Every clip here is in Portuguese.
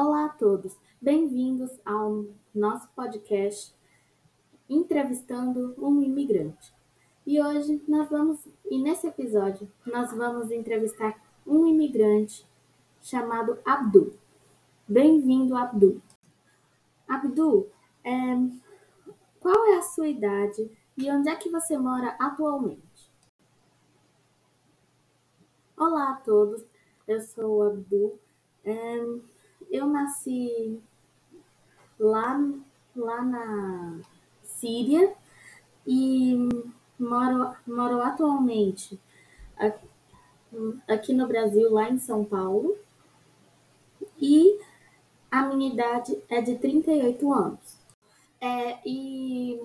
Olá a todos, bem-vindos ao nosso podcast Entrevistando um Imigrante. E hoje nós vamos, e nesse episódio, nós vamos entrevistar um imigrante chamado Abdul. Bem-vindo, Abdul. Abdul, é, qual é a sua idade e onde é que você mora atualmente? Olá a todos, eu sou o Abdul. É, nasci lá, lá na Síria e moro, moro atualmente aqui no Brasil, lá em São Paulo. E a minha idade é de 38 anos. É, e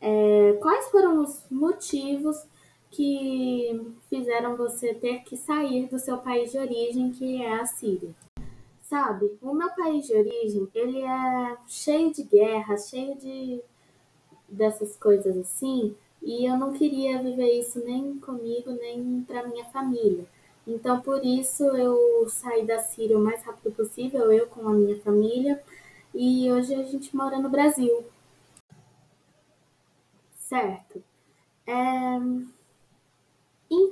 é, quais foram os motivos que fizeram você ter que sair do seu país de origem, que é a Síria? Sabe, o meu país de origem, ele é cheio de guerra, cheio de dessas coisas assim, e eu não queria viver isso nem comigo, nem para minha família. Então, por isso, eu saí da Síria o mais rápido possível, eu com a minha família, e hoje a gente mora no Brasil. Certo. É...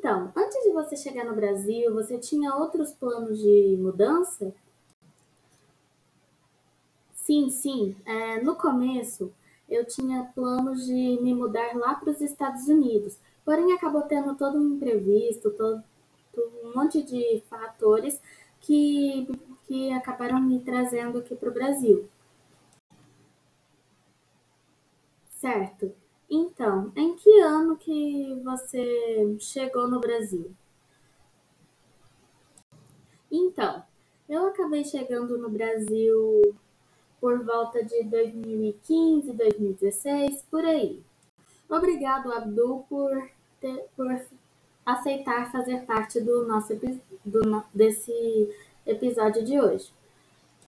Então, antes de você chegar no Brasil, você tinha outros planos de mudança? Sim, sim. É, no começo, eu tinha planos de me mudar lá para os Estados Unidos, porém acabou tendo todo um imprevisto, todo, um monte de fatores que, que acabaram me trazendo aqui para o Brasil. Certo. Então, em que ano que você chegou no Brasil? Então, eu acabei chegando no Brasil por volta de 2015, 2016, por aí. Obrigado, Abdul, por, ter, por aceitar fazer parte do nosso do, desse episódio de hoje.